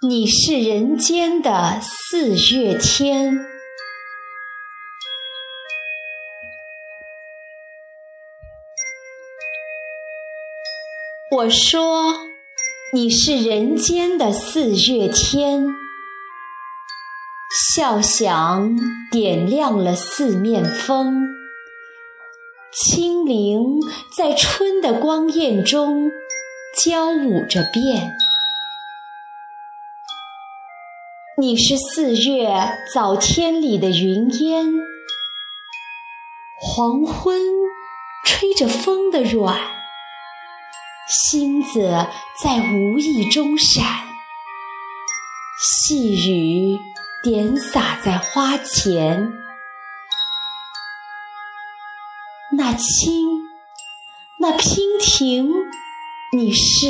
你是人间的四月天。我说，你是人间的四月天，笑响点亮了四面风，清灵在春的光艳中交舞着变。你是四月早天里的云烟，黄昏吹着风的软。星子在无意中闪，细雨点洒在花前。那青，那娉婷，你是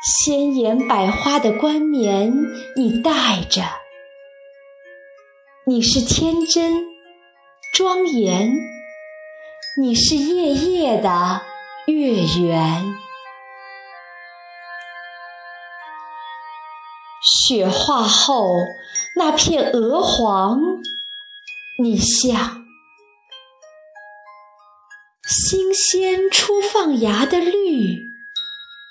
鲜艳百花的冠冕，你戴着。你是天真庄严，你是夜夜的。月圆，雪化后那片鹅黄，你像新鲜初放芽的绿，